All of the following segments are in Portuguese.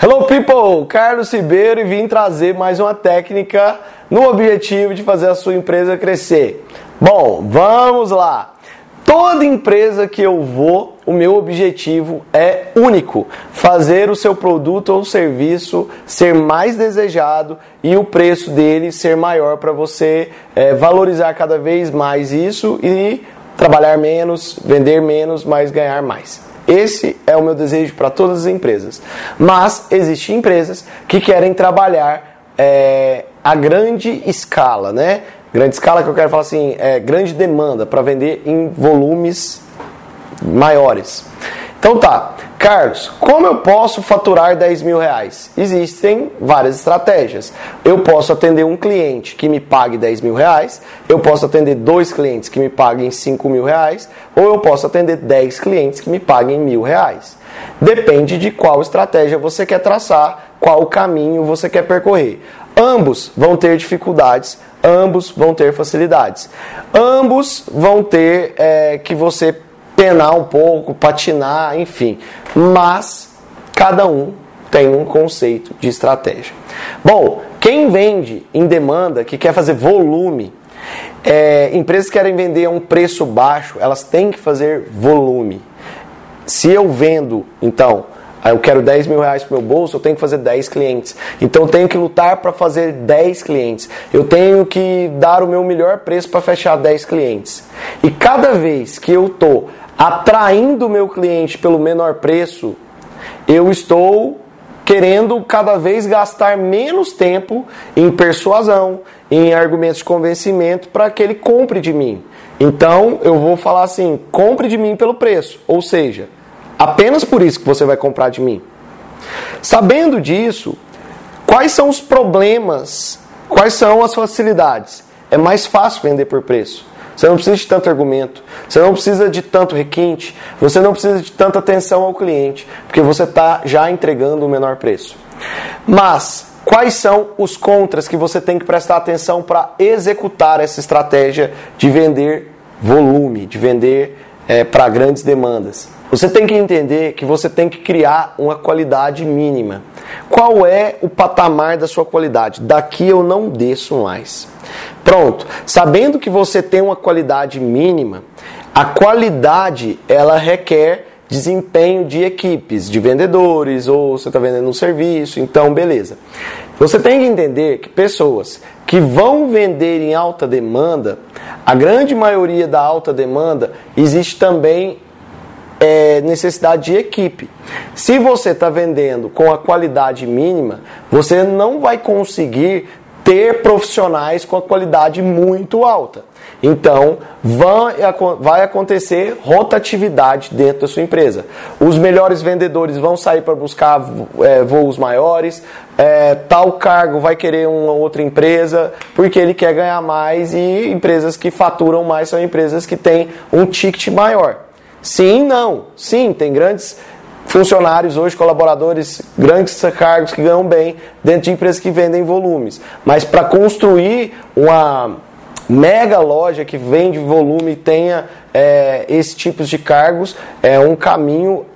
Hello people, Carlos Ribeiro e vim trazer mais uma técnica no objetivo de fazer a sua empresa crescer. Bom, vamos lá. Toda empresa que eu vou, o meu objetivo é único: fazer o seu produto ou serviço ser mais desejado e o preço dele ser maior para você é, valorizar cada vez mais isso e trabalhar menos, vender menos, mas ganhar mais. Esse é o meu desejo para todas as empresas. Mas existem empresas que querem trabalhar é, a grande escala, né? Grande escala que eu quero falar assim, é grande demanda para vender em volumes maiores. Então tá, Carlos, como eu posso faturar 10 mil reais? Existem várias estratégias. Eu posso atender um cliente que me pague 10 mil reais, eu posso atender dois clientes que me paguem 5 mil reais, ou eu posso atender 10 clientes que me paguem mil reais. Depende de qual estratégia você quer traçar, qual caminho você quer percorrer. Ambos vão ter dificuldades, ambos vão ter facilidades. Ambos vão ter é, que você penar um pouco, patinar, enfim. Mas cada um tem um conceito de estratégia. Bom, quem vende em demanda, que quer fazer volume, é, empresas que querem vender a um preço baixo, elas têm que fazer volume. Se eu vendo, então, eu quero 10 mil reais para meu bolso, eu tenho que fazer 10 clientes. Então eu tenho que lutar para fazer 10 clientes. Eu tenho que dar o meu melhor preço para fechar 10 clientes. E cada vez que eu estou atraindo o meu cliente pelo menor preço, eu estou querendo cada vez gastar menos tempo em persuasão, em argumentos de convencimento para que ele compre de mim. Então eu vou falar assim: compre de mim pelo preço, ou seja, apenas por isso que você vai comprar de mim. Sabendo disso, quais são os problemas, quais são as facilidades? É mais fácil vender por preço. Você não precisa de tanto argumento, você não precisa de tanto requinte, você não precisa de tanta atenção ao cliente, porque você está já entregando o menor preço. Mas quais são os contras que você tem que prestar atenção para executar essa estratégia de vender volume, de vender é, para grandes demandas? Você tem que entender que você tem que criar uma qualidade mínima. Qual é o patamar da sua qualidade? Daqui eu não desço mais. Pronto. Sabendo que você tem uma qualidade mínima, a qualidade ela requer desempenho de equipes, de vendedores, ou você está vendendo um serviço, então beleza. Você tem que entender que pessoas que vão vender em alta demanda, a grande maioria da alta demanda existe também é, necessidade de equipe. Se você está vendendo com a qualidade mínima, você não vai conseguir ter profissionais com a qualidade muito alta. Então, vai, acontecer rotatividade dentro da sua empresa. Os melhores vendedores vão sair para buscar é, voos maiores, é, tal cargo vai querer uma outra empresa, porque ele quer ganhar mais, e empresas que faturam mais são empresas que têm um ticket maior. Sim, não. Sim, tem grandes funcionários hoje, colaboradores, grandes cargos que ganham bem dentro de empresas que vendem volumes. Mas para construir uma mega loja que vende volume e tenha é, esse tipo de cargos é um caminho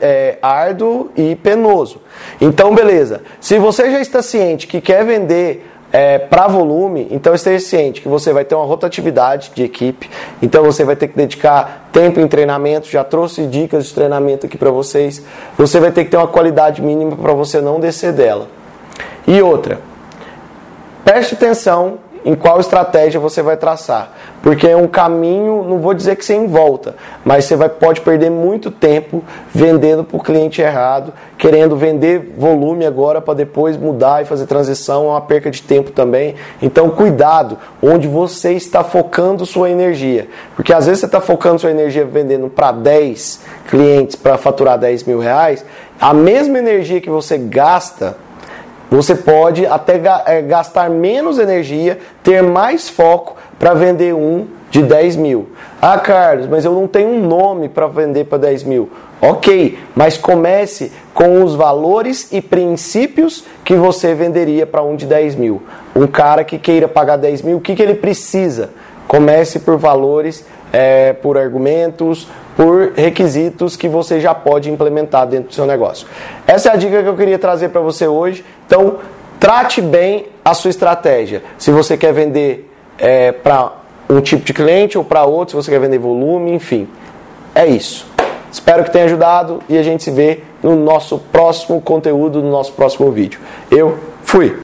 é, árduo e penoso. Então, beleza. Se você já está ciente que quer vender é, para volume, então esteja ciente que você vai ter uma rotatividade de equipe, então você vai ter que dedicar tempo em treinamento, já trouxe dicas de treinamento aqui para vocês. Você vai ter que ter uma qualidade mínima para você não descer dela. E outra, preste atenção em qual estratégia você vai traçar. Porque é um caminho, não vou dizer que sem volta, mas você vai, pode perder muito tempo vendendo para o cliente errado, querendo vender volume agora para depois mudar e fazer transição, é uma perca de tempo também. Então, cuidado onde você está focando sua energia. Porque às vezes você está focando sua energia vendendo para 10 clientes para faturar 10 mil reais, a mesma energia que você gasta você pode até é, gastar menos energia, ter mais foco para vender um de 10 mil. Ah, Carlos, mas eu não tenho um nome para vender para 10 mil. Ok, mas comece com os valores e princípios que você venderia para um de 10 mil. Um cara que queira pagar 10 mil, o que, que ele precisa? Comece por valores, é, por argumentos, por requisitos que você já pode implementar dentro do seu negócio. Essa é a dica que eu queria trazer para você hoje. Então, trate bem a sua estratégia. Se você quer vender é, para um tipo de cliente ou para outro, se você quer vender volume, enfim. É isso. Espero que tenha ajudado e a gente se vê no nosso próximo conteúdo, no nosso próximo vídeo. Eu fui!